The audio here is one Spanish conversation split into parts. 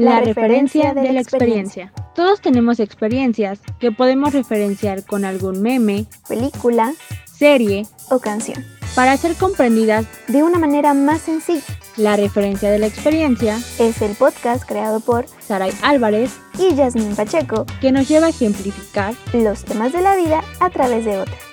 La, referencia de, la experiencia. Todos tenemos experiencias que podemos referenciar con algún meme, película, serie o canción. Para ser comprendidas de una manera más sencilla. La referencia de la experiencia es el podcast creado por Saray Álvarez y Yasmin Pacheco, que nos lleva a ejemplificar los temas de la vida a través de otras.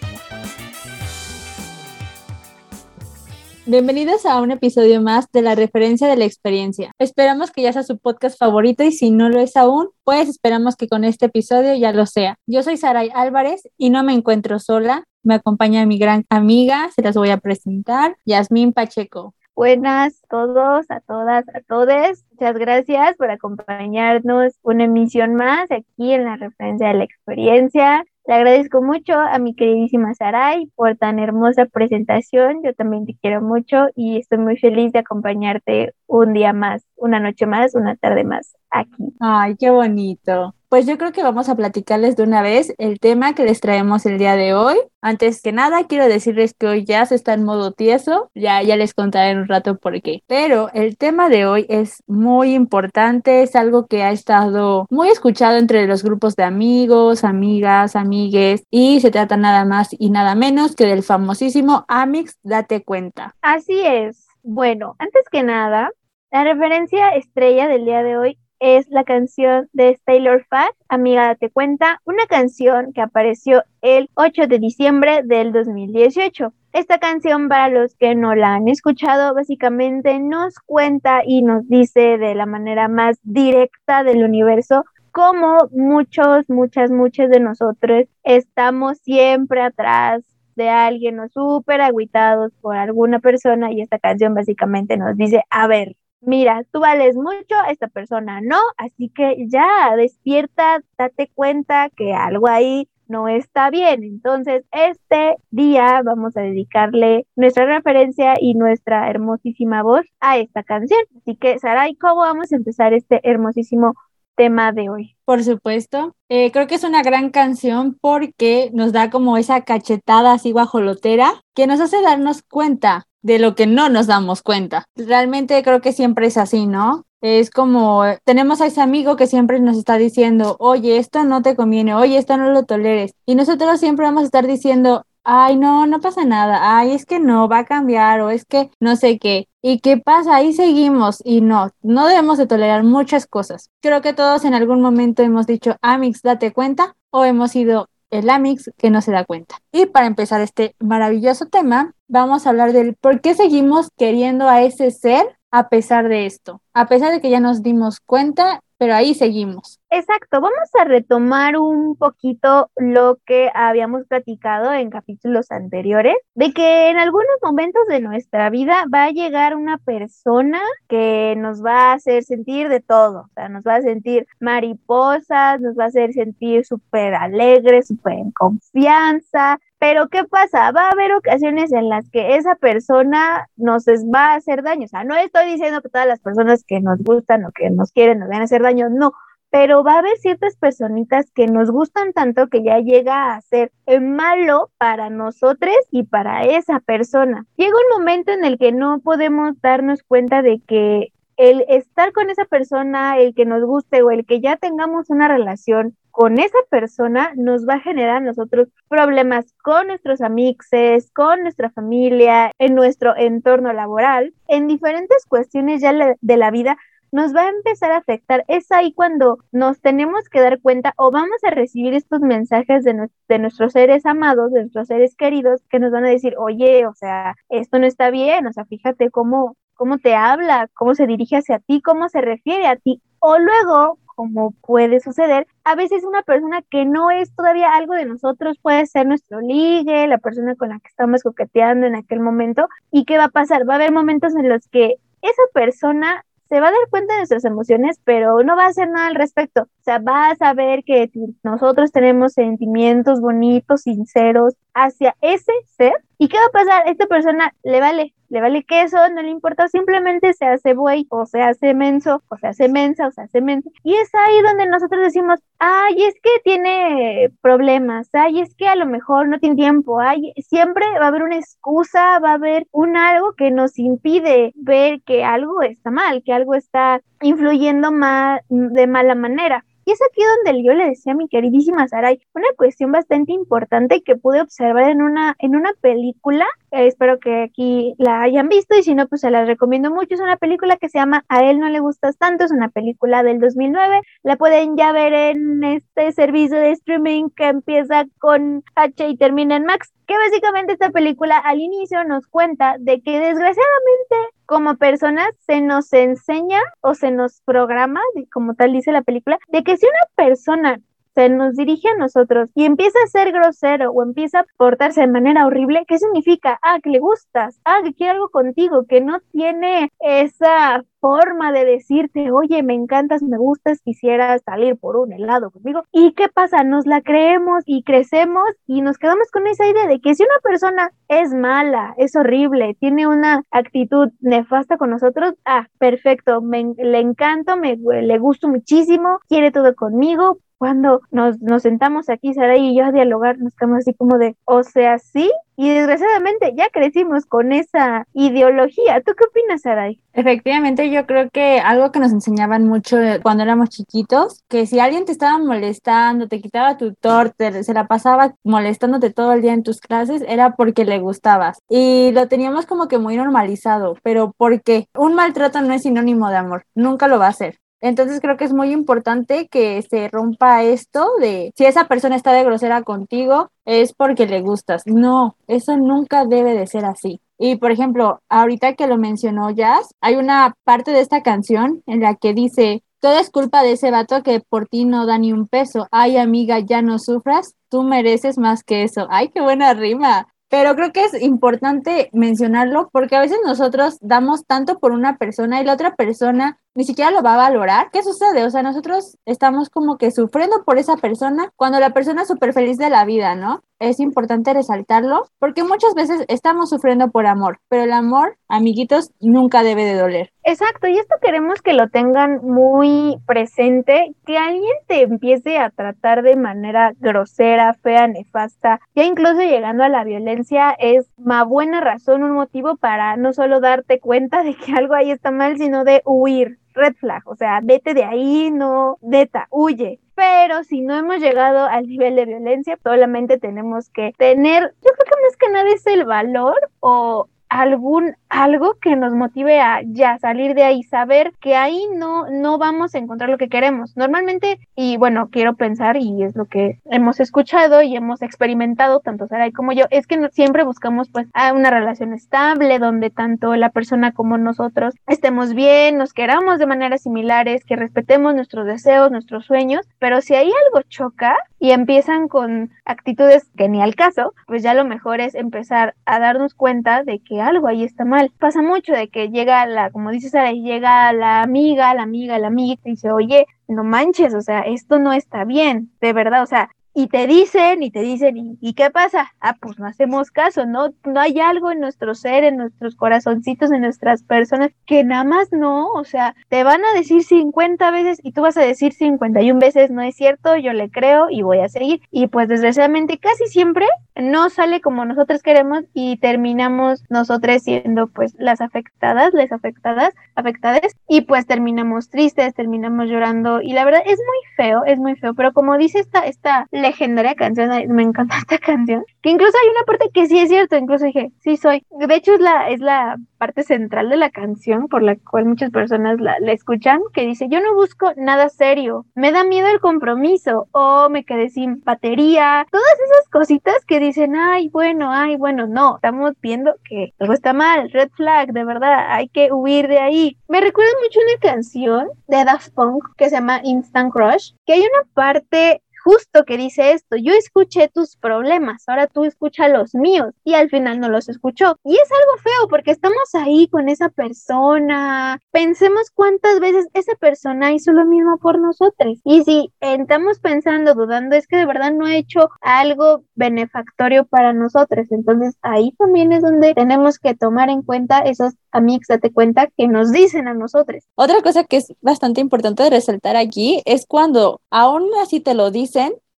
Bienvenidos a un episodio más de la referencia de la experiencia. Esperamos que ya sea su podcast favorito y si no lo es aún, pues esperamos que con este episodio ya lo sea. Yo soy Saray Álvarez y no me encuentro sola. Me acompaña mi gran amiga, se las voy a presentar, Yasmín Pacheco. Buenas a todos, a todas, a todos. Muchas gracias por acompañarnos una emisión más aquí en la referencia de la experiencia. Le agradezco mucho a mi queridísima Saray por tan hermosa presentación. Yo también te quiero mucho y estoy muy feliz de acompañarte un día más, una noche más, una tarde más aquí. Ay, qué bonito. Pues yo creo que vamos a platicarles de una vez el tema que les traemos el día de hoy. Antes que nada, quiero decirles que hoy ya se está en modo tieso, ya, ya les contaré en un rato por qué. Pero el tema de hoy es muy importante, es algo que ha estado muy escuchado entre los grupos de amigos, amigas, amigues, y se trata nada más y nada menos que del famosísimo Amix Date Cuenta. Así es. Bueno, antes que nada, la referencia estrella del día de hoy es la canción de Taylor Fat, Amiga Date Cuenta, una canción que apareció el 8 de diciembre del 2018. Esta canción, para los que no la han escuchado, básicamente nos cuenta y nos dice de la manera más directa del universo cómo muchos, muchas, muchas de nosotros estamos siempre atrás de alguien o súper aguitados por alguna persona y esta canción básicamente nos dice, a ver, mira, tú vales mucho, esta persona no, así que ya despierta, date cuenta que algo ahí no está bien. Entonces, este día vamos a dedicarle nuestra referencia y nuestra hermosísima voz a esta canción. Así que, Saray, ¿cómo vamos a empezar este hermosísimo tema de hoy? Por supuesto. Eh, creo que es una gran canción porque nos da como esa cachetada así guajolotera que nos hace darnos cuenta de lo que no nos damos cuenta. Realmente creo que siempre es así, ¿no? Es como, tenemos a ese amigo que siempre nos está diciendo, oye, esto no te conviene, oye, esto no lo toleres. Y nosotros siempre vamos a estar diciendo, ay, no, no pasa nada, ay, es que no, va a cambiar o es que no sé qué. ¿Y qué pasa? Ahí seguimos y no, no debemos de tolerar muchas cosas. Creo que todos en algún momento hemos dicho, Amix, date cuenta, o hemos ido el Amix que no se da cuenta. Y para empezar este maravilloso tema, vamos a hablar del por qué seguimos queriendo a ese ser a pesar de esto, a pesar de que ya nos dimos cuenta, pero ahí seguimos. Exacto, vamos a retomar un poquito lo que habíamos platicado en capítulos anteriores, de que en algunos momentos de nuestra vida va a llegar una persona que nos va a hacer sentir de todo, o sea, nos va a sentir mariposas, nos va a hacer sentir súper alegres, súper en confianza, pero ¿qué pasa? Va a haber ocasiones en las que esa persona nos va a hacer daño. O sea, no estoy diciendo que todas las personas que nos gustan o que nos quieren nos van a hacer daño, no, pero va a haber ciertas personitas que nos gustan tanto que ya llega a ser malo para nosotros y para esa persona. Llega un momento en el que no podemos darnos cuenta de que el estar con esa persona, el que nos guste o el que ya tengamos una relación con esa persona nos va a generar a nosotros problemas con nuestros amigos, con nuestra familia, en nuestro entorno laboral, en diferentes cuestiones ya de la vida nos va a empezar a afectar. Es ahí cuando nos tenemos que dar cuenta o vamos a recibir estos mensajes de, nuestros seres amados, de nuestros seres queridos, que nos van a decir, oye, o sea, esto no está bien, o sea, fíjate cómo, cómo te habla, cómo se dirige hacia ti, cómo se refiere a ti. O luego, como puede suceder, a veces una persona que no es todavía algo de nosotros puede ser nuestro ligue, la persona con la que estamos coqueteando en aquel momento. ¿Y qué va a pasar? Va a haber momentos en los que esa persona se va a dar cuenta de nuestras emociones, pero no va a hacer nada al respecto. Sea, va a saber que nosotros tenemos sentimientos bonitos, sinceros hacia ese ser. ¿Y qué va a pasar? Esta persona le vale, le vale queso, no le importa, simplemente se hace buey, o se hace menso, o se hace mensa, o se hace mensa. Y es ahí donde nosotros decimos, ay, es que tiene problemas, ay, es que a lo mejor no tiene tiempo, ay, siempre va a haber una excusa, va a haber un algo que nos impide ver que algo está mal, que algo está influyendo mal, de mala manera. Y es aquí donde yo le decía a mi queridísima Saray, una cuestión bastante importante que pude observar en una, en una película, espero que aquí la hayan visto y si no, pues se la recomiendo mucho, es una película que se llama A él no le gustas tanto, es una película del 2009, la pueden ya ver en este servicio de streaming que empieza con H y termina en Max, que básicamente esta película al inicio nos cuenta de que desgraciadamente como personas se nos enseña o se nos programa, como tal dice la película, de que si una persona se nos dirige a nosotros y empieza a ser grosero o empieza a portarse de manera horrible, ¿qué significa? Ah, que le gustas, ah, que quiere algo contigo, que no tiene esa forma de decirte, oye, me encantas, me gustas, quisiera salir por un helado conmigo. ¿Y qué pasa? Nos la creemos y crecemos y nos quedamos con esa idea de que si una persona es mala, es horrible, tiene una actitud nefasta con nosotros, ah, perfecto, me, le encanto, me, le gusto muchísimo, quiere todo conmigo, cuando nos, nos sentamos aquí, Sara y yo a dialogar, nos quedamos así como de, o sea, sí, y desgraciadamente ya crecimos con esa ideología. ¿Tú qué opinas, Saray? Efectivamente, yo creo que algo que nos enseñaban mucho cuando éramos chiquitos, que si alguien te estaba molestando, te quitaba tu torte, se la pasaba molestándote todo el día en tus clases, era porque le gustabas. Y lo teníamos como que muy normalizado, pero ¿por qué? Un maltrato no es sinónimo de amor, nunca lo va a ser. Entonces creo que es muy importante que se rompa esto de si esa persona está de grosera contigo es porque le gustas. No, eso nunca debe de ser así. Y por ejemplo, ahorita que lo mencionó Jazz, hay una parte de esta canción en la que dice, todo es culpa de ese vato que por ti no da ni un peso. Ay amiga, ya no sufras, tú mereces más que eso. Ay, qué buena rima. Pero creo que es importante mencionarlo porque a veces nosotros damos tanto por una persona y la otra persona ni siquiera lo va a valorar. ¿Qué sucede? O sea, nosotros estamos como que sufriendo por esa persona cuando la persona es súper feliz de la vida, ¿no? Es importante resaltarlo porque muchas veces estamos sufriendo por amor, pero el amor, amiguitos, nunca debe de doler. Exacto, y esto queremos que lo tengan muy presente, que alguien te empiece a tratar de manera grosera, fea, nefasta, ya incluso llegando a la violencia, es una buena razón, un motivo para no solo darte cuenta de que algo ahí está mal, sino de huir red flag, o sea, vete de ahí, no, neta, huye. Pero si no hemos llegado al nivel de violencia, solamente tenemos que tener, yo creo que más que nada es el valor o algún algo que nos motive a ya salir de ahí, saber que ahí no no vamos a encontrar lo que queremos. Normalmente y bueno, quiero pensar y es lo que hemos escuchado y hemos experimentado tanto Saray como yo, es que siempre buscamos pues una relación estable donde tanto la persona como nosotros estemos bien, nos queramos de maneras similares, que respetemos nuestros deseos, nuestros sueños, pero si ahí algo choca y empiezan con actitudes que ni al caso, pues ya lo mejor es empezar a darnos cuenta de que algo ahí está mal. Pasa mucho de que llega la, como dices llega la amiga, la amiga, la amiga y dice, oye, no manches, o sea, esto no está bien, de verdad, o sea, y te dicen y te dicen, ¿y, qué pasa? Ah, pues no hacemos caso, ¿no? No hay algo en nuestro ser, en nuestros corazoncitos, en nuestras personas, que nada más no, o sea, te van a decir 50 veces y tú vas a decir 51 veces, no es cierto, yo le creo y voy a seguir. Y pues desgraciadamente casi siempre no sale como nosotros queremos y terminamos nosotros siendo pues las afectadas, las afectadas, afectadas y pues terminamos tristes, terminamos llorando y la verdad es muy feo, es muy feo, pero como dice esta, esta legendaria canción, me encanta esta canción, que incluso hay una parte que sí es cierto, incluso dije, sí soy, de hecho es la, es la parte central de la canción por la cual muchas personas la, la escuchan, que dice, yo no busco nada serio, me da miedo el compromiso o me quedé sin batería, todas esas cositas que dicen, ay, bueno, ay, bueno, no, estamos viendo que algo está mal, red flag, de verdad, hay que huir de ahí. Me recuerda mucho una canción de Daft Punk que se llama Instant Crush, que hay una parte justo que dice esto, yo escuché tus problemas, ahora tú escucha los míos y al final no los escuchó. Y es algo feo porque estamos ahí con esa persona, pensemos cuántas veces esa persona hizo lo mismo por nosotros. Y si estamos pensando, dudando, es que de verdad no ha hecho algo benefactorio para nosotros. Entonces ahí también es donde tenemos que tomar en cuenta esos amigos, date cuenta que nos dicen a nosotros. Otra cosa que es bastante importante de resaltar aquí es cuando aún así te lo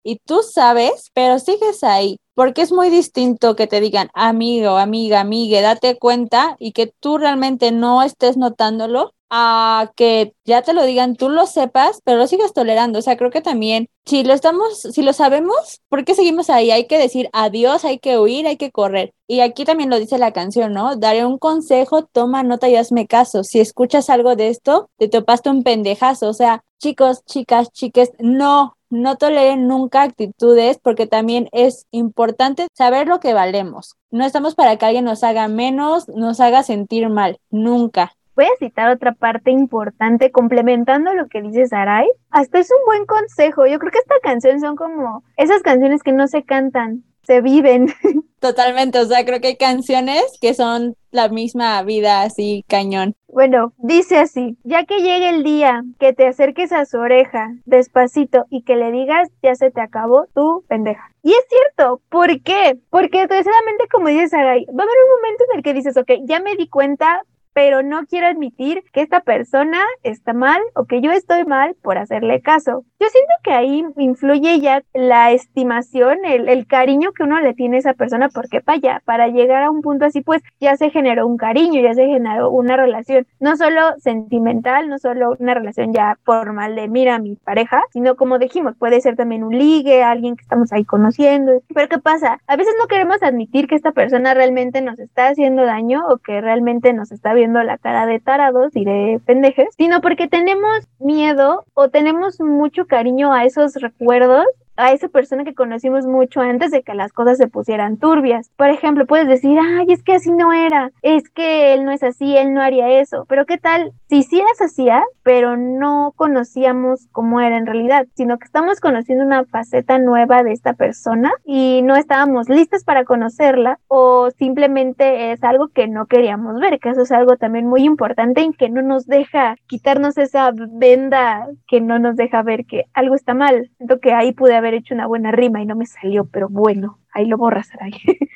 y tú sabes, pero sigues ahí. Porque es muy distinto que te digan, amigo, amiga, amigue, date cuenta y que tú realmente no estés notándolo a que ya te lo digan, tú lo sepas, pero lo sigas tolerando. O sea, creo que también, si lo estamos, si lo sabemos, ¿por qué seguimos ahí? Hay que decir adiós, hay que huir, hay que correr. Y aquí también lo dice la canción, ¿no? Daré un consejo, toma nota y hazme caso. Si escuchas algo de esto, te topaste un pendejazo. O sea, chicos, chicas, chiques, no, no toleren nunca actitudes porque también es importante saber lo que valemos. No estamos para que alguien nos haga menos, nos haga sentir mal, nunca voy a citar otra parte importante complementando lo que dice Sarai. Hasta es un buen consejo. Yo creo que esta canción son como esas canciones que no se cantan, se viven. Totalmente, o sea, creo que hay canciones que son la misma vida así cañón. Bueno, dice así, ya que llegue el día que te acerques a su oreja despacito y que le digas, ya se te acabó tu pendeja. Y es cierto, ¿por qué? Porque precisamente como dice Sarai, va a haber un momento en el que dices, ok, ya me di cuenta, pero no quiero admitir que esta persona está mal o que yo estoy mal por hacerle caso. Yo siento que ahí influye ya la estimación, el, cariño que uno le tiene a esa persona, porque vaya, para llegar a un punto así, pues ya se generó un cariño, ya se generó una relación, no solo sentimental, no solo una relación ya formal de mira mi pareja, sino como dijimos, puede ser también un ligue, alguien que estamos ahí conociendo. Pero ¿qué pasa? A veces no queremos admitir que esta persona realmente nos está haciendo daño o que realmente nos está viendo la cara de tarados y de pendejes, sino porque tenemos miedo o tenemos mucho cariño a esos recuerdos a esa persona que conocimos mucho antes de que las cosas se pusieran turbias. Por ejemplo, puedes decir, ay, es que así no era, es que él no es así, él no haría eso. Pero ¿qué tal si sí las hacía, pero no conocíamos cómo era en realidad, sino que estamos conociendo una faceta nueva de esta persona y no estábamos listas para conocerla o simplemente es algo que no queríamos ver, que eso es algo también muy importante y que no nos deja quitarnos esa venda que no nos deja ver que algo está mal. Siento que ahí pude haber hecho una buena rima y no me salió, pero bueno, ahí lo borras, ahí.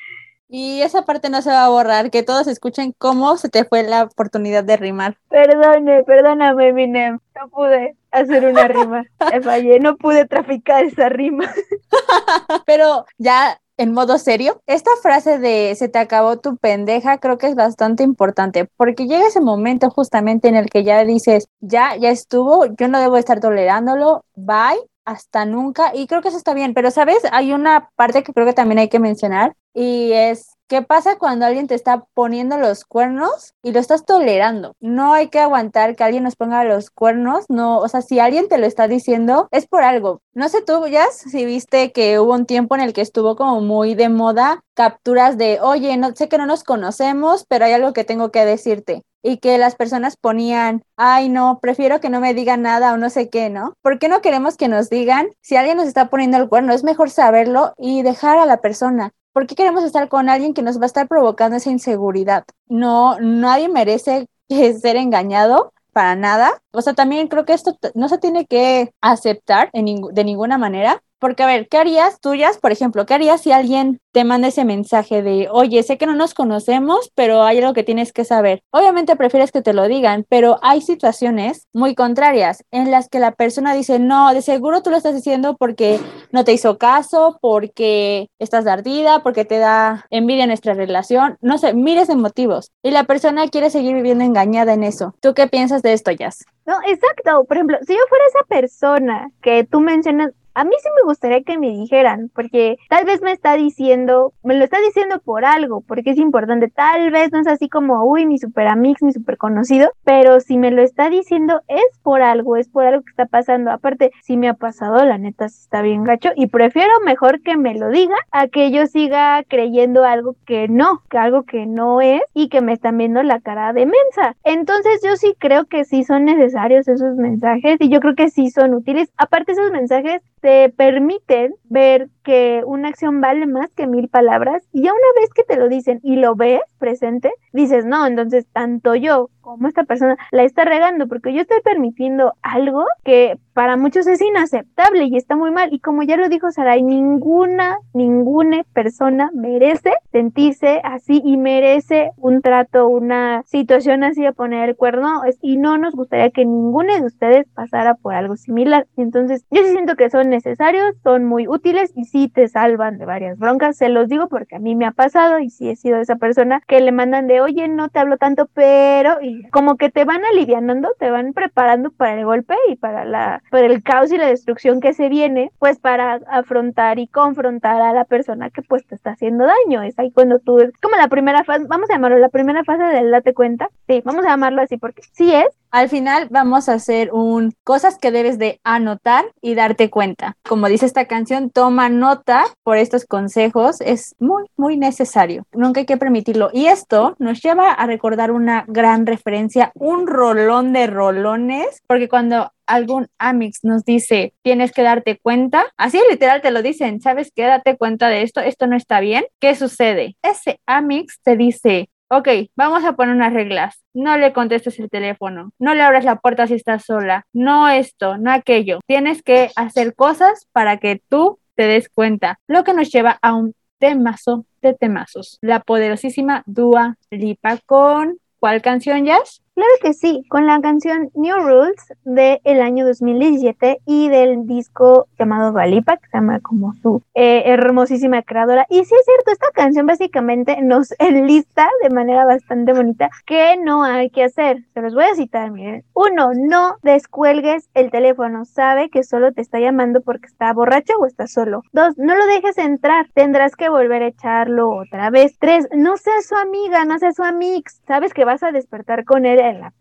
Y esa parte no se va a borrar, que todos escuchen cómo se te fue la oportunidad de rimar. Perdone, perdóname, Eminem, no pude hacer una rima, me fallé, no pude traficar esa rima. Pero ya en modo serio, esta frase de se te acabó tu pendeja creo que es bastante importante porque llega ese momento justamente en el que ya dices, ya, ya estuvo, yo no debo estar tolerándolo, bye, hasta nunca. Y creo que eso está bien, pero sabes, hay una parte que creo que también hay que mencionar y es ¿Qué pasa cuando alguien te está poniendo los cuernos y lo estás tolerando? No hay que aguantar que alguien nos ponga los cuernos, no, o sea, si alguien te lo está diciendo, es por algo. No sé tú, ya si viste que hubo un tiempo en el que estuvo como muy de moda capturas de, oye, no sé que no nos conocemos, pero hay algo que tengo que decirte y que las personas ponían, ay no, prefiero que no me digan nada o no sé qué, ¿no? ¿Por qué no queremos que nos digan si alguien nos está poniendo el cuerno? Es mejor saberlo y dejar a la persona. ¿por qué queremos estar con alguien que nos va a estar provocando esa inseguridad? No, nadie merece ser engañado para nada. O sea, también creo que esto no se tiene que aceptar de ninguna manera, porque, a ver, ¿qué harías tuyas, por ejemplo? ¿Qué harías si alguien te manda ese mensaje de, oye, sé que no nos conocemos, pero hay algo que tienes que saber? Obviamente prefieres que te lo digan, pero hay situaciones muy contrarias en las que la persona dice, no, de seguro tú lo estás diciendo porque no te hizo caso, porque estás ardida, porque te da envidia nuestra relación, no sé, miles de motivos. Y la persona quiere seguir viviendo engañada en eso. ¿Tú qué piensas de esto, Jazz? No, exacto. Por ejemplo, si yo fuera esa persona que tú mencionas, a mí sí me gustaría que me dijeran, porque tal vez me está diciendo, me lo está diciendo por algo, porque es importante. Tal vez no es así como, uy, mi super amix, mi super conocido, pero si me lo está diciendo es por algo, es por algo que está pasando. Aparte, si me ha pasado, la neta sí está bien gacho y prefiero mejor que me lo diga a que yo siga creyendo algo que no, que algo que no es y que me están viendo la cara de mensa. Entonces yo sí creo que sí son necesarios esos mensajes y yo creo que sí son útiles. Aparte esos mensajes te permiten ver que una acción vale más que mil palabras y ya una vez que te lo dicen y lo ves presente, dices, no, entonces tanto yo como esta persona la está regando porque yo estoy permitiendo algo que para muchos es inaceptable y está muy mal y como ya lo dijo Saray, ninguna, ninguna persona merece sentirse así y merece un trato, una situación así de poner el cuerno y no nos gustaría que ninguno de ustedes pasara por algo similar. Entonces, yo sí siento que son necesarios, son muy útiles y sí te salvan de varias broncas. Se los digo porque a mí me ha pasado y sí he sido esa persona que le mandan de, oye, no te hablo tanto, pero y como que te van alivianando, te van preparando para el golpe y para la, para el caos y la destrucción que se viene, pues para afrontar y confrontar a la persona que pues te está haciendo daño. Es ahí cuando tú, es como la primera fase, vamos a llamarlo la primera fase del date cuenta. Sí, vamos a llamarlo así porque sí es, al final vamos a hacer un cosas que debes de anotar y darte cuenta. Como dice esta canción, toma nota por estos consejos, es muy, muy necesario. Nunca hay que permitirlo. Y esto nos lleva a recordar una gran referencia, un rolón de rolones, porque cuando algún Amix nos dice, tienes que darte cuenta, así literal te lo dicen, ¿sabes qué? Date cuenta de esto, esto no está bien. ¿Qué sucede? Ese Amix te dice, ok, vamos a poner unas reglas. No le contestes el teléfono, no le abras la puerta si estás sola, no esto, no aquello. Tienes que hacer cosas para que tú te des cuenta, lo que nos lleva a un temazo de temazos. La poderosísima Dua Lipa con ¿cuál canción, Jazz? Claro que sí, con la canción New Rules del el año 2017 y del disco llamado Valipa, que se llama como su eh, hermosísima creadora. Y sí es cierto, esta canción básicamente nos enlista de manera bastante bonita que no hay que hacer. Se los voy a citar, miren. Uno, no descuelgues el teléfono. Sabe que solo te está llamando porque está borracho o está solo. Dos, no lo dejes entrar. Tendrás que volver a echarlo otra vez. Tres, no seas su amiga, no seas su amix. Sabes que vas a despertar con él en la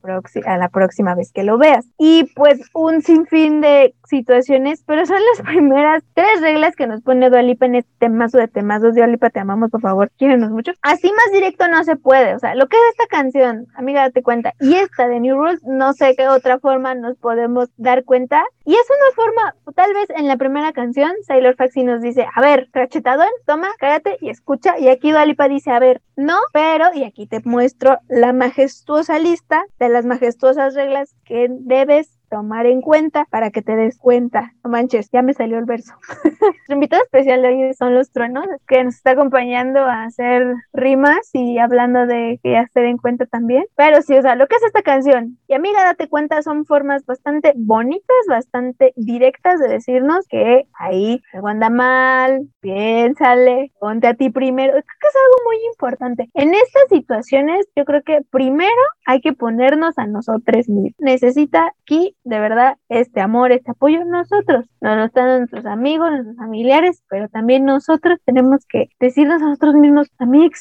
a la próxima vez que lo veas. Y pues un sinfín de situaciones, pero son las primeras tres reglas que nos pone Dualipa en este temazo de temazos. Dualipa, te amamos, por favor, quírenos mucho. Así más directo no se puede. O sea, lo que es esta canción, amiga, date cuenta, y esta de New Rules, no sé qué otra forma nos podemos dar cuenta. Y es una forma, tal vez en la primera canción, Sailor Faxi nos dice, a ver, crachetadón, toma, cállate y escucha. Y aquí Dualipa dice, a ver, no, pero, y aquí te muestro la majestuosa lista de las majestuosas reglas que debes tomar en cuenta para que te des cuenta. No manches, ya me salió el verso. Nuestro invitado especial hoy son los truenos, que nos está acompañando a hacer rimas y hablando de que ya se den cuenta también. Pero sí, o sea, lo que es esta canción, y amiga, date cuenta, son formas bastante bonitas, bastante directas de decirnos que ahí algo anda mal, piénsale, ponte a ti primero. Creo que es algo muy importante. En estas situaciones, yo creo que primero hay que ponernos a nosotros mismos. Necesita aquí de verdad este amor, este apoyo nosotros, no nos están nuestros amigos, nuestros familiares, pero también nosotros tenemos que decirnos a nosotros mismos, amigos,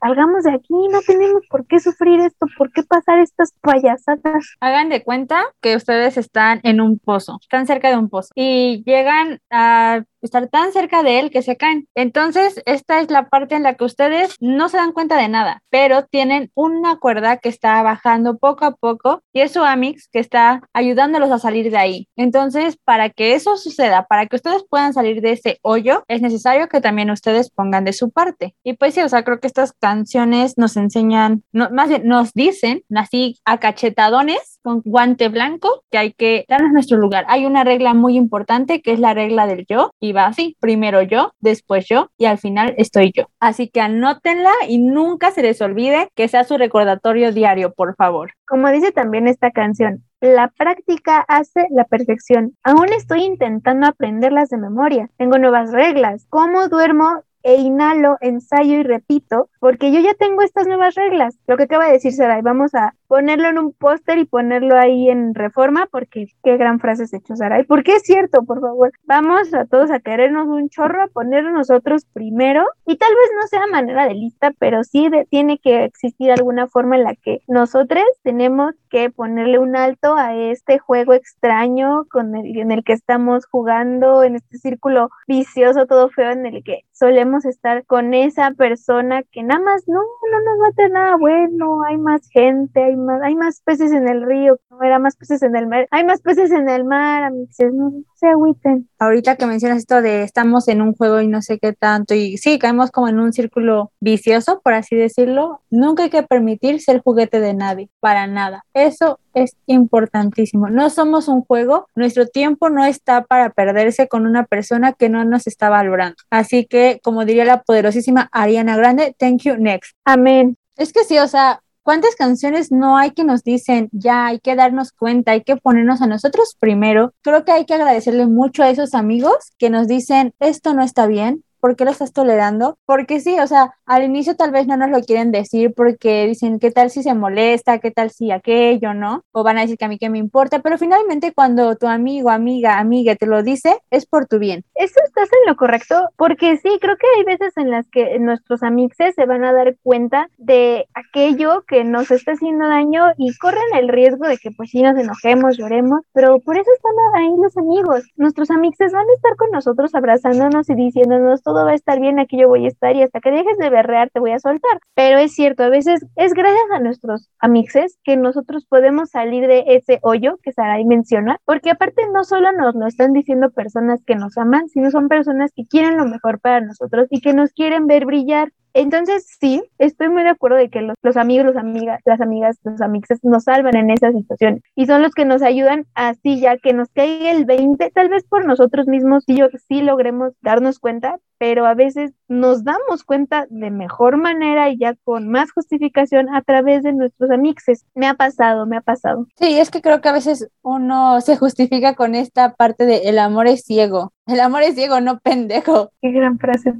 salgamos de aquí, no tenemos por qué sufrir esto, por qué pasar estas payasadas. Hagan de cuenta que ustedes están en un pozo, están cerca de un pozo y llegan a estar tan cerca de él que se caen. Entonces, esta es la parte en la que ustedes no se dan cuenta de nada, pero tienen una cuerda que está bajando poco a poco y es su Amix que está ayudándolos a salir de ahí. Entonces, para que eso suceda, para que ustedes puedan salir de ese hoyo, es necesario que también ustedes pongan de su parte. Y pues sí, o sea, creo que estas canciones nos enseñan, más bien nos dicen, así a cachetadones, con guante blanco, que hay que darnos nuestro lugar. Hay una regla muy importante que es la regla del yo y va así, primero yo, después yo y al final estoy yo. Así que anótenla y nunca se les olvide que sea su recordatorio diario, por favor. Como dice también esta canción, la práctica hace la perfección. Aún estoy intentando aprenderlas de memoria. Tengo nuevas reglas. ¿Cómo duermo? e inhalo, ensayo y repito, porque yo ya tengo estas nuevas reglas. Lo que acaba de decir Saray, vamos a ponerlo en un póster y ponerlo ahí en reforma, porque qué gran frase has hecho Saray. Porque es cierto, por favor, vamos a todos a querernos un chorro, a ponernos nosotros primero, y tal vez no sea manera de lista, pero sí tiene que existir alguna forma en la que nosotros tenemos que ponerle un alto a este juego extraño con el, en el que estamos jugando, en este círculo vicioso, todo feo, en el que solemos estar con esa persona que nada más no, no nos va a tener nada bueno, hay más gente, hay más, hay más peces en el río, no era más peces en el mar, hay más peces en el mar, amigos, no se agüiten. Ahorita que mencionas esto de estamos en un juego y no sé qué tanto, y sí, caemos como en un círculo vicioso, por así decirlo, nunca hay que permitir ser juguete de nadie, para nada. Eso es importantísimo. No somos un juego, nuestro tiempo no está para perderse con una persona que no nos está valorando. Así que, como diría la poderosísima Ariana Grande, thank you, next. Amén. Es que sí, o sea, ¿cuántas canciones no hay que nos dicen, ya hay que darnos cuenta, hay que ponernos a nosotros primero? Creo que hay que agradecerle mucho a esos amigos que nos dicen, esto no está bien, ¿por qué lo estás tolerando? Porque sí, o sea, al inicio tal vez no nos lo quieren decir porque dicen, ¿qué tal si se molesta? ¿Qué tal si aquello, no? O van a decir que a mí que me importa, pero finalmente cuando tu amigo, amiga, amiga te lo dice, es por tu bien. Eso estás en lo correcto, porque sí, creo que hay veces en las que nuestros amixes se van a dar cuenta de aquello que nos está haciendo daño y corren el riesgo de que pues sí nos enojemos, lloremos, pero por eso están ahí los amigos. Nuestros amixes van a estar con nosotros abrazándonos y diciéndonos todo va a estar bien, aquí yo voy a estar y hasta que dejes de berrear te voy a soltar. Pero es cierto, a veces es gracias a nuestros amixes que nosotros podemos salir de ese hoyo que Sarai menciona, porque aparte no solo nos lo están diciendo personas que nos aman, sino son personas que quieren lo mejor para nosotros y que nos quieren ver brillar. Entonces, sí, estoy muy de acuerdo de que los, amigos, los amigas, las amigas, los amixes nos salvan en esas situaciones y son los que nos ayudan así ya que nos caiga el 20, tal vez por nosotros mismos, sí, sí logremos darnos cuenta, pero a veces nos damos cuenta de mejor manera y ya con más justificación a través de nuestros amixes. Me ha pasado, me ha pasado. Sí, es que creo que a veces uno se justifica con esta parte de el amor es ciego. El amor es ciego, no pendejo. Qué gran frase,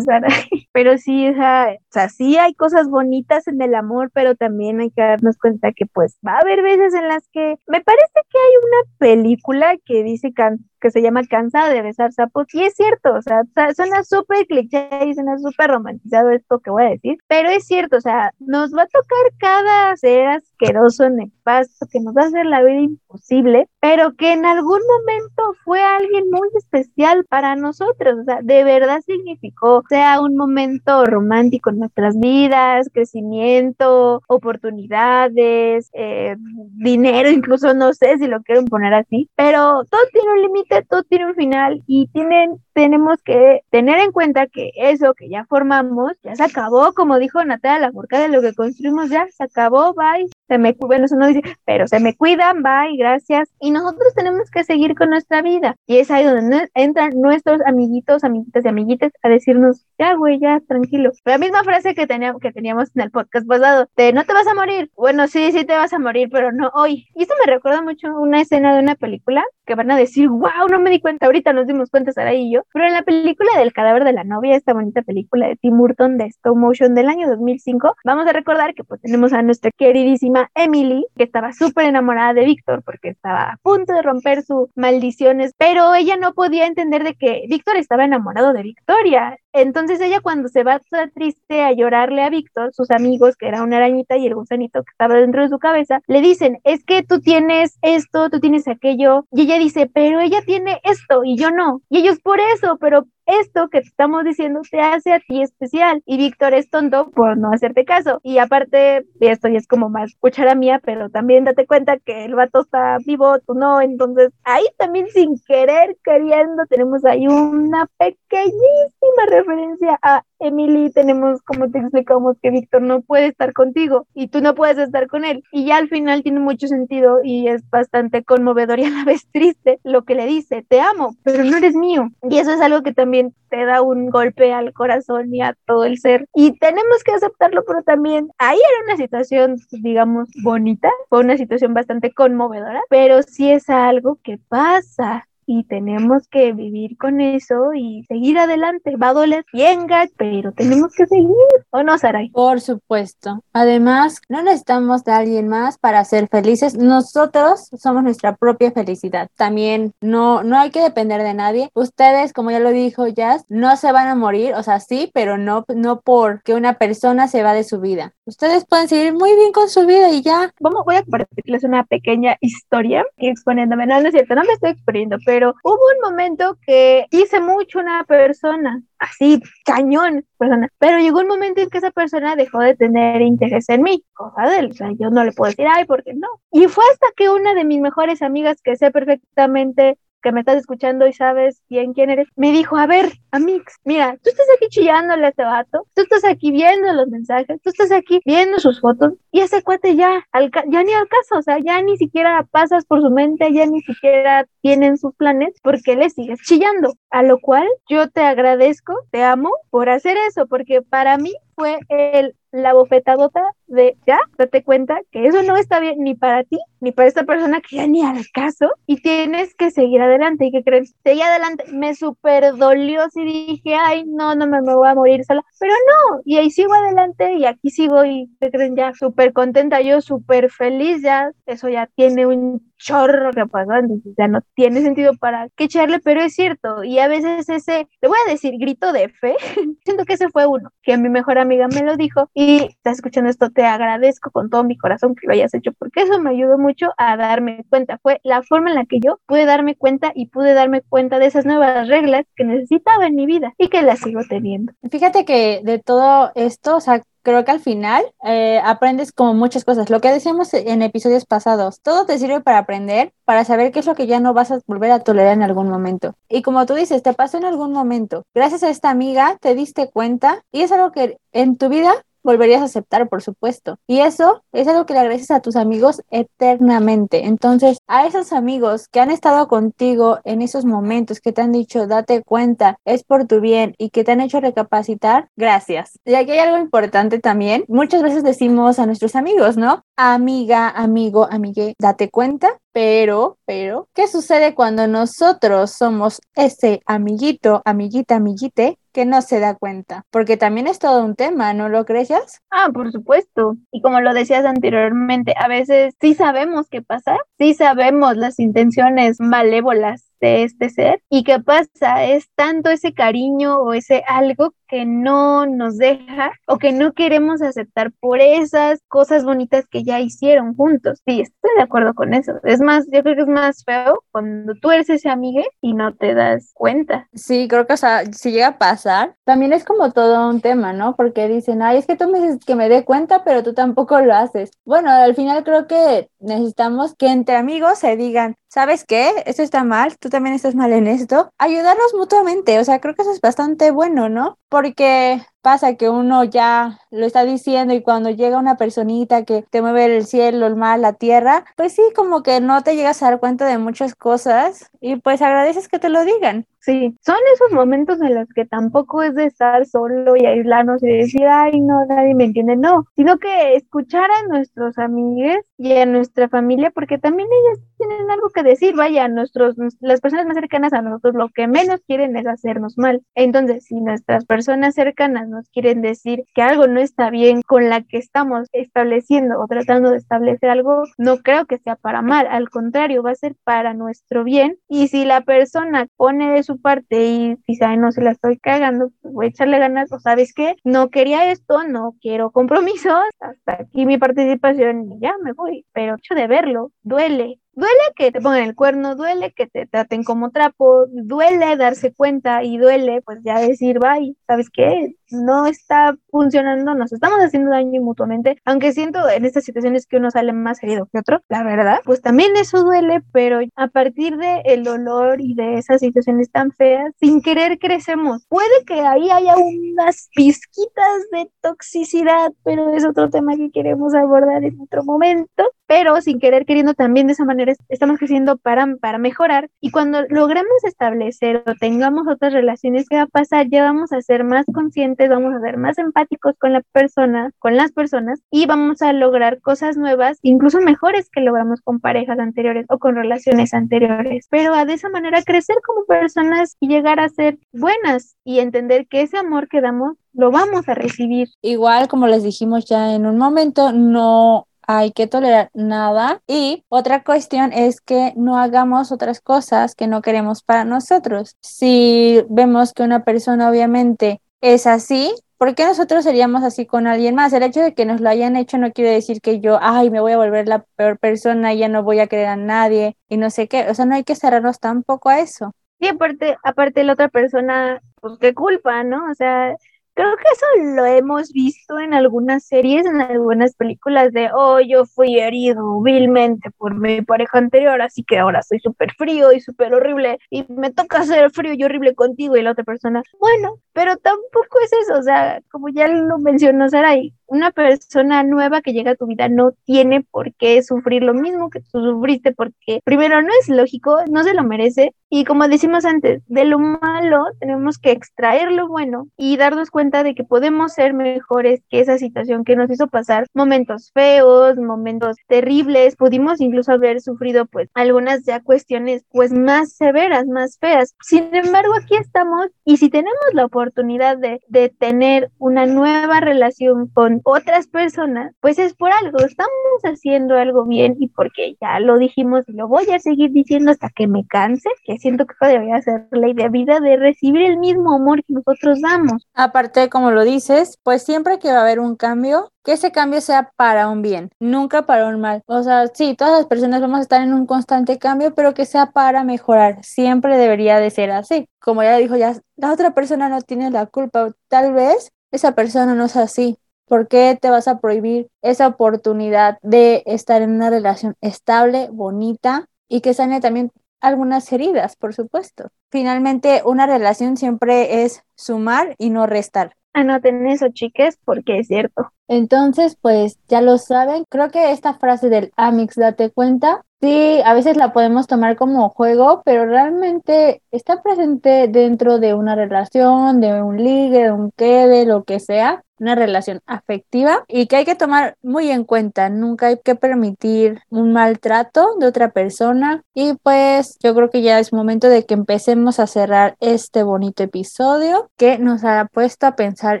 Sara. Pero sí, o sea, sí hay cosas bonitas en el amor, pero también hay que darnos cuenta que pues va a haber veces en las que me parece que hay una película que dice can que se llama Cansada de besar sapos, y es cierto, o sea, suena súper cliché y suena súper romantizado esto que voy a decir, pero es cierto, o sea, nos va a tocar cada ser asqueroso, nefasto, que nos va a hacer la vida imposible, pero que en algún momento fue alguien muy especial para nosotros, o sea, de verdad significó, sea un momento romántico en nuestras vidas, crecimiento, oportunidades, eh, dinero, incluso no sé si lo quieren poner así, pero todo tiene un límite todo tiene un final y tienen, tenemos que tener en cuenta que eso que ya formamos ya se acabó, como dijo Natalia de lo que construimos ya se acabó, bye. Se me, bueno, eso no dice, pero se me cuidan, bye, gracias. Y nosotros tenemos que seguir con nuestra vida. Y es ahí donde entran nuestros amiguitos, amiguitas y amiguites a decirnos, ya, güey, ya, tranquilo. La misma frase que teníamos, que teníamos en el podcast pasado, de no te vas a morir. Bueno, sí, sí te vas a morir, pero no hoy. Y eso me recuerda mucho una escena de una película que van a decir, wow, no me di cuenta, ahorita nos dimos cuenta Sara y yo, pero en la película del cadáver de la novia, esta bonita película de Tim Burton de stop motion del año 2005, vamos a recordar que pues tenemos a nuestra queridísima Emily, que estaba súper enamorada de Víctor porque estaba a punto de romper sus maldiciones, pero ella no podía entender de que Víctor estaba enamorado de Victoria. Entonces ella cuando se va toda triste a llorarle a Víctor, sus amigos, que era una arañita y el gusanito que estaba dentro de su cabeza, le dicen, es que tú tienes esto, tú tienes aquello, y ella dice, pero ella tiene esto y yo no. Y ellos por eso, pero esto que te estamos diciendo te hace a ti especial. Y Víctor es tonto por no hacerte caso. Y aparte, esto ya es como más cuchara mía, pero también date cuenta que el vato está vivo, tú no. Entonces, ahí también sin querer, queriendo, tenemos ahí una pequeñísima referencia a Emily, tenemos, como te explicamos, que Víctor no puede estar contigo y tú no puedes estar con él. Y ya al final tiene mucho sentido y es bastante conmovedor y a la vez triste lo que le dice, te amo, pero no eres mío. Y eso es algo que también te da un golpe al corazón y a todo el ser. Y tenemos que aceptarlo, pero también ahí era una situación, digamos, bonita, fue una situación bastante conmovedora, pero sí es algo que pasa y tenemos que vivir con eso y seguir adelante. Va a doler bien, pero tenemos que seguir, ¿o no, Saray? Por supuesto. Además, no necesitamos de alguien más para ser felices. Nosotros somos nuestra propia felicidad. También no, no hay que depender de nadie. Ustedes, como ya lo dijo Jazz, no se van a morir, o sea, sí, pero no, no porque una persona se va de su vida. Ustedes pueden seguir muy bien con su vida y ya. Vamos, voy a compartirles una pequeña historia exponiéndome. No, no es cierto, no me estoy exponiendo, pero pero hubo un momento que hice mucho una persona, así, cañón, persona, pero llegó un momento en que esa persona dejó de tener interés en mí, cosa de él, o sea, yo no le puedo decir, ay, ¿por qué no? Y fue hasta que una de mis mejores amigas, que sé perfectamente me estás escuchando y sabes bien quién eres, me dijo, a ver, Amix, mira, tú estás aquí chillándole a este vato, tú estás aquí viendo los mensajes, tú estás aquí viendo sus fotos y ese cuate ya, ya ni al caso, o sea, ya ni siquiera pasas por su mente, ya ni siquiera tienen sus planes porque le sigues chillando, a lo cual yo te agradezco, te amo por hacer eso, porque para mí fue el la bofetadota de ya, date cuenta que eso no está bien ni para ti, ni para esta persona que ya ni al caso, y tienes que seguir adelante. ¿Y que crees? Seguí adelante, me super dolió si dije, ay, no, no me, me, voy a morir sola, pero no, y ahí sigo adelante y aquí sigo y te creen ya súper contenta, yo súper feliz, ya, eso ya tiene un chorro que pasó, ya no tiene sentido para qué echarle, pero es cierto, y a veces ese, le voy a decir grito de fe, siento que ese fue uno, que mi mejor amiga me lo dijo, y estás escuchando esto, te agradezco con todo mi corazón que lo hayas hecho, porque eso me ayudó mucho a darme cuenta, fue la forma en la que yo pude darme cuenta y pude darme cuenta de esas nuevas reglas que necesitaba en mi vida y que las sigo teniendo. Fíjate que de todo esto, o sea, creo que al final eh, aprendes como muchas cosas. Lo que decíamos en episodios pasados, todo te sirve para aprender, para saber qué es lo que ya no vas a volver a tolerar en algún momento. Y como tú dices, te pasó en algún momento. Gracias a esta amiga te diste cuenta y es algo que en tu vida volverías a aceptar, por supuesto. Y eso es algo que le agradeces a tus amigos eternamente. Entonces, a esos amigos que han estado contigo en esos momentos, que te han dicho, date cuenta, es por tu bien y que te han hecho recapacitar, gracias. Y aquí hay algo importante también. Muchas veces decimos a nuestros amigos, ¿no? Amiga, amigo, amigue, date cuenta pero, pero, ¿qué sucede cuando nosotros somos ese amiguito, amiguita, amiguite que no se da cuenta? Porque también es todo un tema, ¿no lo crees? Ah, por supuesto. Y como lo decías anteriormente, a veces sí sabemos qué pasa, sí sabemos las intenciones malévolas de este ser. ¿Y qué pasa? Es tanto ese cariño o ese algo que no nos deja o que no queremos aceptar por esas cosas bonitas que ya hicieron juntos. Sí, estoy de acuerdo con eso. Es más, yo creo que es más feo cuando tú eres ese amigo y no te das cuenta. Sí, creo que, si llega a pasar, también es como todo un tema, ¿no? Porque dicen, ay, es que tú me dices que me dé cuenta, pero tú tampoco lo haces. Bueno, al final creo que necesitamos que entre amigos se digan, ¿sabes qué? Esto está mal, tú también estás mal en esto. Ayudarnos mutuamente, o sea, creo que eso es bastante bueno, ¿no? Porque pasa que uno ya lo está diciendo y cuando llega una personita que te mueve el cielo, el mar, la tierra, pues sí, como que no te llegas a dar cuenta de muchas cosas y pues agradeces que te lo digan. Sí, son esos momentos en los que tampoco es de estar solo y aislarnos y decir, ay, no, nadie me entiende, no, sino que escuchar a nuestros amigos y a nuestra familia, porque también ellas tienen algo que decir, vaya, nuestros, las personas más cercanas a nosotros lo que menos quieren es hacernos mal. Entonces, si nuestras personas cercanas nos quieren decir que algo no está bien con la que estamos estableciendo o tratando de establecer algo, no creo que sea para mal, al contrario, va a ser para nuestro bien. Y si la persona pone de su parte y quizá no se la estoy cagando, pues voy a echarle ganas, o sabes qué, no quería esto, no quiero compromisos, hasta aquí mi participación y ya me voy, pero hecho de verlo, duele, Duele que te pongan el cuerno, duele que te traten como trapo, duele darse cuenta y duele pues ya decir, bye, ¿sabes qué? No está funcionando, nos estamos haciendo daño mutuamente, aunque siento en estas situaciones que uno sale más herido que otro, la verdad, pues también eso duele, pero a partir de el dolor y de esas situaciones tan feas, sin querer crecemos. Puede que ahí haya unas pizquitas de toxicidad, pero es otro tema que queremos abordar en otro momento, pero sin querer queriendo también de esa manera estamos creciendo para, para mejorar y cuando logremos establecer o tengamos otras relaciones, ¿qué va a pasar? Ya vamos a ser más conscientes, vamos a ser más empáticos con la persona, con las personas y vamos a lograr cosas nuevas, incluso mejores que logramos con parejas anteriores o con relaciones anteriores. Pero a de esa manera crecer como personas y llegar a ser buenas y entender que ese amor que damos lo vamos a recibir. Igual como les dijimos ya en un momento, no hay que tolerar nada. Y otra cuestión es que no hagamos otras cosas que no queremos para nosotros. Si vemos que una persona obviamente es así, ¿por qué nosotros seríamos así con alguien más? El hecho de que nos lo hayan hecho no quiere decir que yo, ay, me voy a volver la peor persona ya no voy a creer a nadie y no sé qué. O sea, no hay que cerrarnos tampoco a eso. Sí, aparte, aparte la otra persona, pues qué culpa, ¿no? O sea, Creo que eso lo hemos visto en algunas series, en algunas películas de, oh, yo fui herido vilmente por mi pareja anterior, así que ahora soy súper frío y súper horrible y me toca ser frío y horrible contigo y la otra persona, bueno, pero tampoco es eso, o sea, como ya lo mencionó Saray, una persona nueva que llega a tu vida no tiene por qué sufrir lo mismo que tú sufriste porque primero no es lógico, no se lo merece y como decimos antes, de lo malo tenemos que extraer lo bueno y darnos cuenta de que podemos ser mejores que esa situación que nos hizo pasar momentos feos, momentos terribles, pudimos incluso haber sufrido pues algunas ya cuestiones pues más severas, más feas. Sin embargo, aquí estamos y si tenemos la oportunidad de, de tener una nueva relación con otras personas, pues es por algo, estamos haciendo algo bien y porque ya lo dijimos y lo voy a seguir diciendo hasta que me canse, que siento que debería ser ley de vida de recibir el mismo amor que nosotros damos. Aparte, como lo dices, pues siempre que va a haber un cambio, que ese cambio sea para un bien, nunca para un mal. O sea, sí, todas las personas vamos a estar en un constante cambio, pero que sea para mejorar. Siempre debería de ser así. Como ya dijo, ya la otra persona no tiene la culpa. Tal vez esa persona no es así, ¿Por qué te vas a prohibir esa oportunidad de estar en una relación estable, bonita y que sane también algunas heridas, por supuesto? Finalmente, una relación siempre es sumar y no restar. Anoten eso, chiques, porque es cierto. Entonces, pues ya lo saben. Creo que esta frase del Amix, date cuenta, sí, a veces la podemos tomar como juego, pero realmente está presente dentro de una relación, de un ligue, de un quede, lo que sea una relación afectiva y que hay que tomar muy en cuenta. Nunca hay que permitir un maltrato de otra persona. Y pues yo creo que ya es momento de que empecemos a cerrar este bonito episodio que nos ha puesto a pensar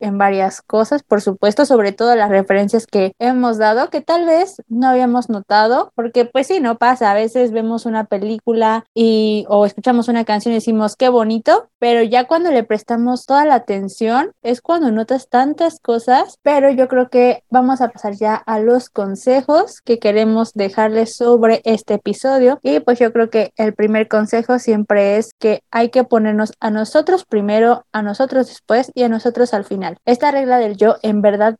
en varias cosas, por supuesto, sobre todo las referencias que hemos dado, que tal vez no habíamos notado, porque pues sí, no pasa. A veces vemos una película y o escuchamos una canción y decimos qué bonito, pero ya cuando le prestamos toda la atención es cuando notas tantas cosas, pero yo creo que vamos a pasar ya a los consejos que queremos dejarles sobre este episodio. Y pues yo creo que el primer consejo siempre es que hay que ponernos a nosotros primero, a nosotros después y a nosotros al final. Esta regla del yo en verdad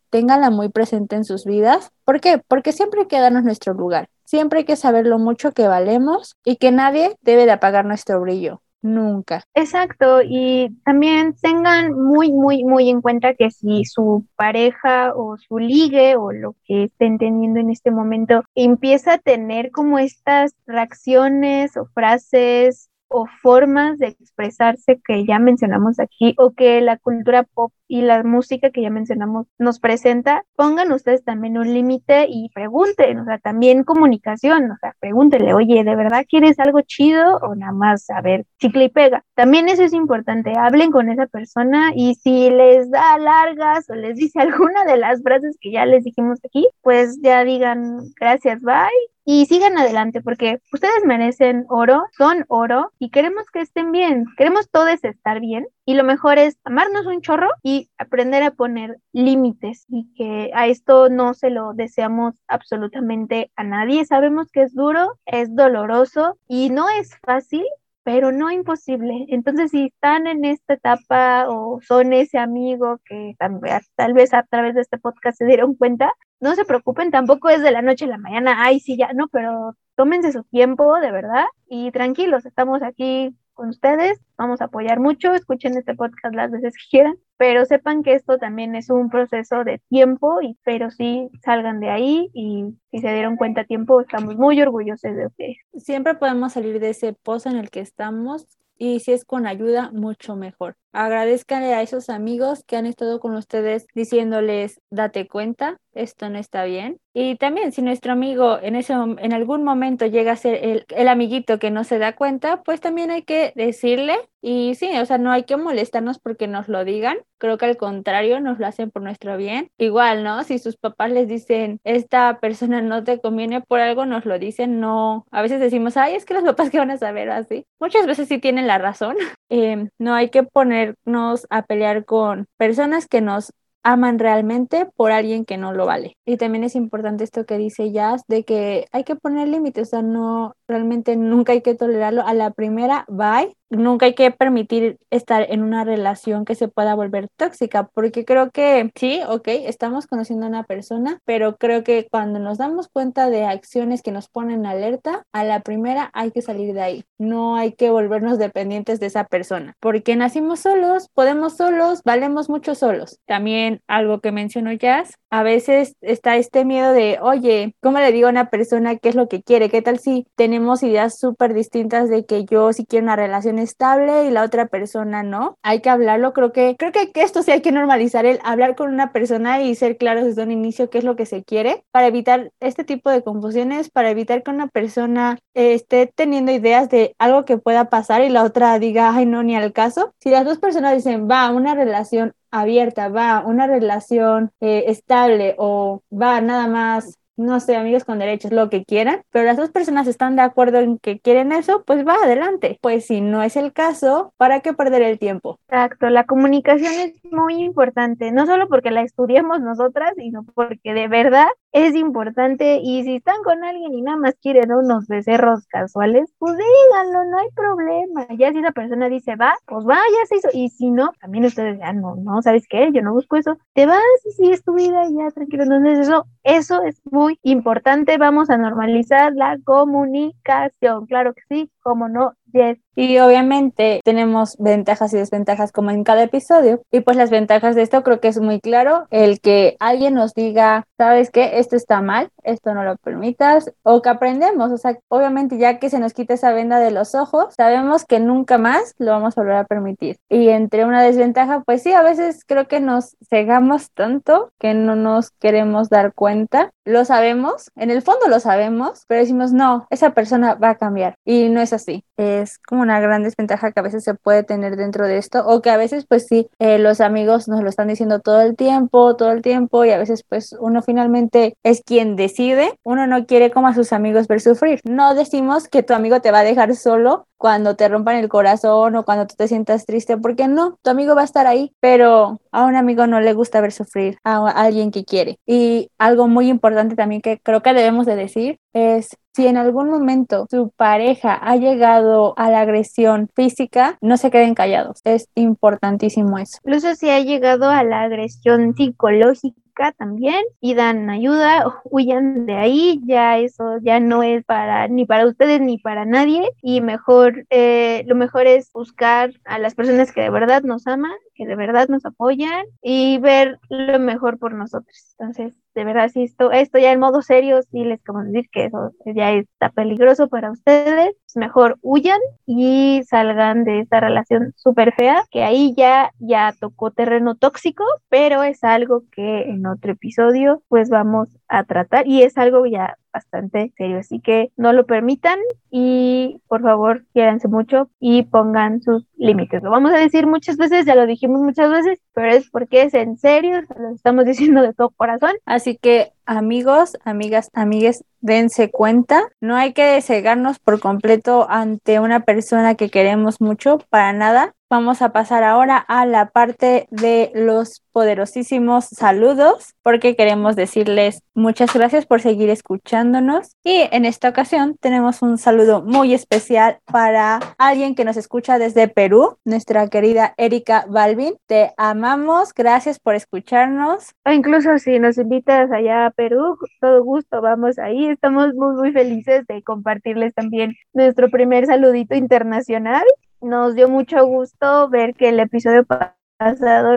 muy presente en sus vidas. ¿Por qué? Porque siempre hay que darnos nuestro lugar. Siempre hay que saber lo mucho que valemos y que nadie debe de apagar nuestro brillo nunca. Exacto, y también tengan muy, muy, muy en cuenta que si su pareja o su ligue o lo que estén teniendo en este momento empieza a tener como estas reacciones o frases o formas de expresarse que ya mencionamos aquí o que la cultura pop y la música que ya mencionamos nos presenta, pongan ustedes también un límite y pregunten, o sea, también comunicación, o sea, pregúntenle, oye, ¿de verdad quieres algo chido o nada más, a ver, chicle y pega? También eso es importante, hablen con esa persona y si les da largas o les dice alguna de las frases que ya les dijimos aquí, pues ya digan gracias, bye y sigan adelante porque ustedes merecen oro, son oro y queremos que estén bien, queremos todos estar bien y lo mejor es amarnos un chorro y aprender a poner límites y que a esto no se lo deseamos absolutamente a nadie. Sabemos que es duro, es doloroso y no es fácil, pero no imposible. Entonces, si están en esta etapa o son ese amigo que tal, vez a través de este podcast se dieron cuenta, no se preocupen, tampoco es de la noche a la mañana, ay, sí, ya, no, pero tómense su tiempo, de verdad, y tranquilos, estamos aquí con ustedes, vamos a apoyar mucho, escuchen este podcast las veces que quieran, pero sepan que esto también es un proceso de tiempo, y pero sí salgan de ahí y si se dieron cuenta a tiempo, estamos muy orgullosos de ustedes. Siempre podemos salir de ese pozo en el que estamos y si es con ayuda, mucho mejor. Agradezcanle a esos amigos que han estado con ustedes diciéndoles, date cuenta, esto no está bien. Y también si nuestro amigo en, ese, en algún momento llega a ser el, el amiguito que no se da cuenta, pues también hay que decirle. Y sí, o sea, no hay que molestarnos porque nos lo digan. Creo que al contrario, nos lo hacen por nuestro bien. Igual, ¿no? Si sus papás les dicen, esta persona no te conviene por algo, nos lo dicen, no. A veces decimos, ay, es que los papás que van a saber así. Muchas veces sí tienen la razón. Eh, no hay que poner a pelear con personas que nos aman realmente por alguien que no lo vale. Y también es importante esto que dice Jazz de que hay que poner límites, o sea, no, realmente nunca hay que tolerarlo. A la primera, bye, nunca hay que permitir estar en una relación que se pueda volver tóxica, porque creo que sí, ok, estamos conociendo a una persona, pero creo que cuando nos damos cuenta de acciones que nos ponen alerta, a la primera hay que salir de ahí. No hay que volvernos dependientes de esa persona, porque nacimos solos, podemos solos, valemos mucho solos. También algo que mencionó Jazz, a veces está este miedo de, oye, ¿cómo le digo a una persona qué es lo que quiere? ¿Qué tal si tenemos ideas súper distintas de que yo sí quiero una relación estable y la otra persona no. Hay que hablarlo, creo que creo que esto sí hay que normalizar el hablar con una persona y ser claros desde un inicio qué es lo que se quiere para evitar este tipo de confusiones, para evitar que una persona esté teniendo ideas de algo que pueda pasar y la otra diga, ay, no, ni al caso. Si las dos personas dicen, va, una relación abierta, va, una relación eh, estable o va nada más no sé, amigos con derechos, lo que quieran, pero las dos personas están de acuerdo en que quieren eso, pues va adelante. Pues si no es el caso, ¿para qué perder el tiempo? Exacto, la comunicación es muy importante, no solo porque la estudiamos nosotras, sino porque de verdad es importante y si están con alguien y nada más quieren unos becerros casuales, pues díganlo, no hay problema. Ya si esa persona dice va, pues va, ya se hizo. Y si no, también ustedes ya no, no, ¿sabes qué? Yo no busco eso. Te vas y sigues tu vida y ya tranquilo. Entonces eso, eso es muy importante. Vamos a normalizar la comunicación. Claro que sí, como no, yes. Y obviamente tenemos ventajas y desventajas como en cada episodio. Y pues las ventajas de esto creo que es muy claro el que alguien nos diga, ¿sabes qué? Esto está mal, esto no lo permitas, o que aprendemos. O sea, obviamente ya que se nos quita esa venda de los ojos, sabemos que nunca más lo vamos a volver a permitir. Y entre una desventaja, pues sí, a veces creo que nos cegamos tanto que no nos queremos dar cuenta. Lo sabemos, en el fondo lo sabemos, pero decimos, no, esa persona va a cambiar. Y no es así. Es como una gran desventaja que a veces se puede tener dentro de esto o que a veces pues sí, eh, los amigos nos lo están diciendo todo el tiempo, todo el tiempo y a veces pues uno finalmente es quien decide, uno no quiere como a sus amigos ver sufrir. No decimos que tu amigo te va a dejar solo cuando te rompan el corazón o cuando tú te sientas triste, porque no, tu amigo va a estar ahí, pero a un amigo no le gusta ver sufrir a alguien que quiere. Y algo muy importante también que creo que debemos de decir es si en algún momento su pareja ha llegado a la agresión física, no se queden callados. Es importantísimo eso. Incluso si ha llegado a la agresión psicológica también y dan ayuda, huyan de ahí, ya eso ya no es para ni para ustedes ni para nadie y mejor, eh, lo mejor es buscar a las personas que de verdad nos aman, que de verdad nos apoyan y ver lo mejor por nosotros. Entonces, de verdad, si esto, esto ya en modo serio, sí les como decir que eso ya está peligroso para ustedes, mejor huyan y salgan de esta relación súper fea, que ahí ya, ya tocó terreno tóxico, pero es algo que en otro episodio pues vamos a tratar y es algo ya bastante serio, así que no lo permitan y por favor quiéranse mucho y pongan sus límites. Lo vamos a decir muchas veces, ya lo dijimos muchas veces, pero es porque es en serio, lo estamos diciendo de todo corazón. Así que amigos, amigas, amigues, dense cuenta, no hay que cegarnos por completo ante una persona que queremos mucho, para nada. Vamos a pasar ahora a la parte de los poderosísimos saludos porque queremos decirles muchas gracias por seguir escuchándonos y en esta ocasión tenemos un saludo muy especial para alguien que nos escucha desde Perú, nuestra querida Erika Balvin. Te amamos, gracias por escucharnos. O incluso si nos invitas allá Perú, todo gusto, vamos ahí. Estamos muy, muy felices de compartirles también nuestro primer saludito internacional. Nos dio mucho gusto ver que el episodio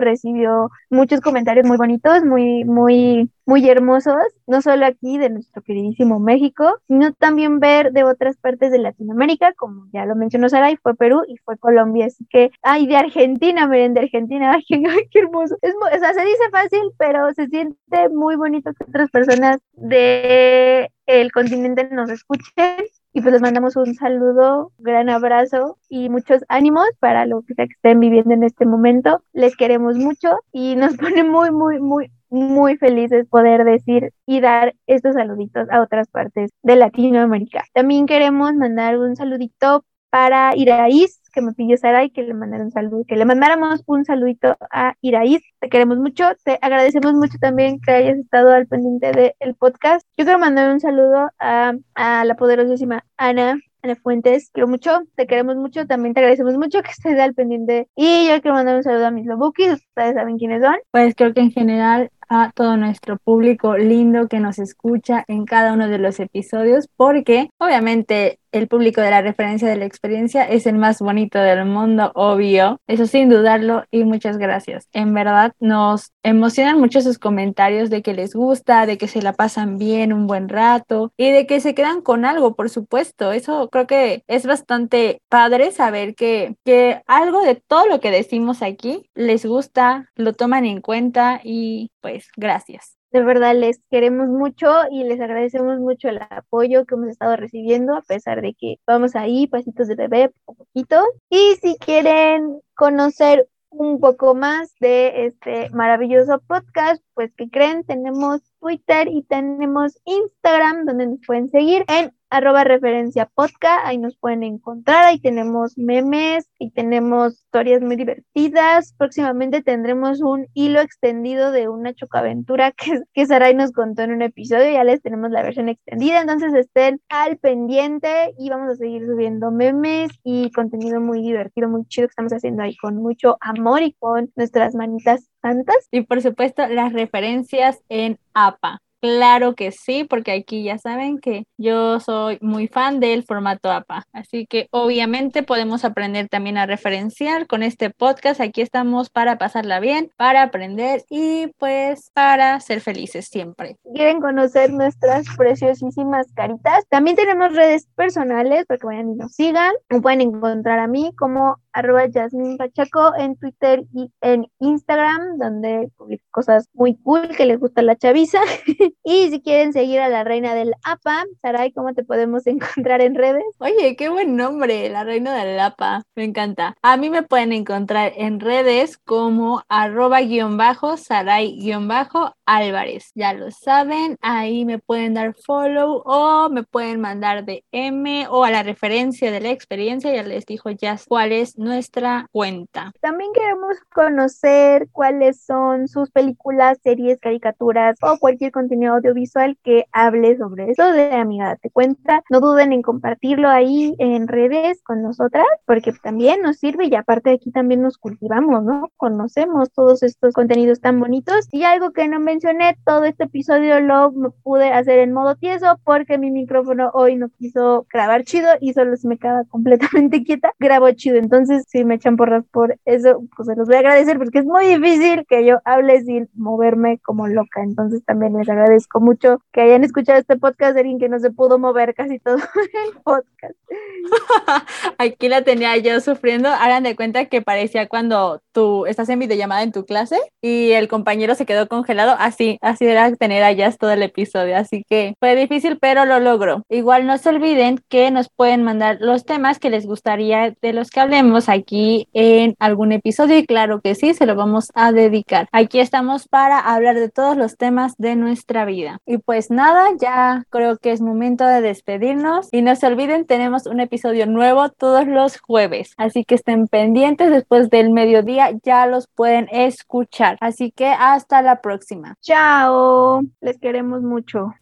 recibió muchos comentarios muy bonitos, muy, muy, muy hermosos, no solo aquí de nuestro queridísimo México, sino también ver de otras partes de Latinoamérica, como ya lo mencionó Sara, y fue Perú y fue Colombia, así que, ay, de Argentina, miren, de Argentina, ay, qué, hermoso. Es, o sea, se dice fácil, pero se siente muy bonito que otras personas de el continente nos escuchen y pues les mandamos un saludo, gran abrazo y muchos ánimos para lo que estén viviendo en este momento. Les queremos mucho y nos pone muy, muy, muy, muy felices poder decir y dar estos saluditos a otras partes de Latinoamérica. También queremos mandar un saludito para Iraís, que me pidió Saray que le mandara un saludo, que le mandáramos un saludito a Iraís. Te queremos mucho, te agradecemos mucho también que hayas estado al pendiente del podcast. Yo quiero mandar un saludo a, a la poderosísima Ana, Ana Fuentes, quiero mucho, te queremos mucho, también te agradecemos mucho que estés al pendiente. Y yo quiero mandar un saludo a mis lobukis, ustedes saben quiénes son. Pues creo que en general a todo nuestro público lindo que nos escucha en cada uno de los episodios, porque obviamente el público de la referencia de la experiencia es el más bonito del mundo, obvio. Eso sin dudarlo y muchas gracias. En verdad nos emocionan mucho sus comentarios de que les gusta, de que se la pasan bien un buen rato y de que se quedan con algo, por supuesto. Eso creo que es bastante padre saber que, que algo de todo lo que decimos aquí les gusta, lo toman en cuenta y pues gracias. De verdad les queremos mucho y les agradecemos mucho el apoyo que hemos estado recibiendo a pesar de que vamos ahí pasitos de bebé poco poquito. Y si quieren conocer un poco más de este maravilloso podcast, pues que creen, tenemos Twitter y tenemos Instagram donde nos pueden seguir en arroba referencia podcast, ahí nos pueden encontrar, ahí tenemos memes y tenemos historias muy divertidas. Próximamente tendremos un hilo extendido de una chocaventura que, que Saray nos contó en un episodio, ya les tenemos la versión extendida, entonces estén al pendiente y vamos a seguir subiendo memes y contenido muy divertido, muy chido que estamos haciendo ahí con mucho amor y con nuestras manitas santas. Y por supuesto las referencias en APA. Claro que sí, porque aquí ya saben que yo soy muy fan del formato APA. Así que obviamente podemos aprender también a referenciar con este podcast. Aquí estamos para pasarla bien, para aprender y pues para ser felices siempre. Quieren conocer nuestras preciosísimas caritas. También tenemos redes personales para que vayan y nos sigan. Me pueden encontrar a mí como arroba Jasmine Pachaco en Twitter y en Instagram, donde publico cosas muy cool que les gusta la chaviza. y si quieren seguir a la reina del APA, Saray, ¿cómo te podemos encontrar en redes? Oye, qué buen nombre, la reina del APA, me encanta. A mí me pueden encontrar en redes como arroba guion bajo, Saray guion bajo, Álvarez. Ya lo saben, ahí me pueden dar follow o me pueden mandar DM o a la referencia de la experiencia, ya les dijo ya cuál es nuestra cuenta. También queremos conocer cuáles son sus películas, series, caricaturas o cualquier contenido audiovisual que hable sobre eso de Amiga Date Cuenta. No duden en compartirlo ahí en redes con nosotras, porque también nos sirve y aparte aquí también nos cultivamos, ¿no? Conocemos todos estos contenidos tan bonitos. Y algo que no mencioné, todo este episodio lo pude hacer en modo tieso porque mi micrófono hoy no quiso grabar chido y solo se me queda completamente quieta. Grabo chido, entonces si me echan porras por eso, pues se los voy a agradecer porque es muy difícil que yo hable sin moverme como loca. Entonces también les agradezco mucho que hayan escuchado este podcast de alguien que no se pudo mover casi todo el podcast. Aquí la tenía yo sufriendo. Hagan de cuenta que parecía cuando tú estás en videollamada en tu clase y el compañero se quedó congelado. Así, así era tener allá todo el episodio. Así que fue difícil, pero lo logro. Igual no se olviden que nos pueden mandar los temas que les gustaría de los que hablemos aquí en algún episodio y claro que sí, se lo vamos a dedicar. Aquí estamos para hablar de todos los temas de nuestra vida. Y pues nada, ya creo que es momento de despedirnos y no se olviden, tenemos un episodio nuevo todos los jueves, así que estén pendientes después del mediodía, ya los pueden escuchar. Así que hasta la próxima. Chao, les queremos mucho.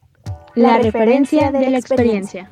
La, referencia, de la experiencia.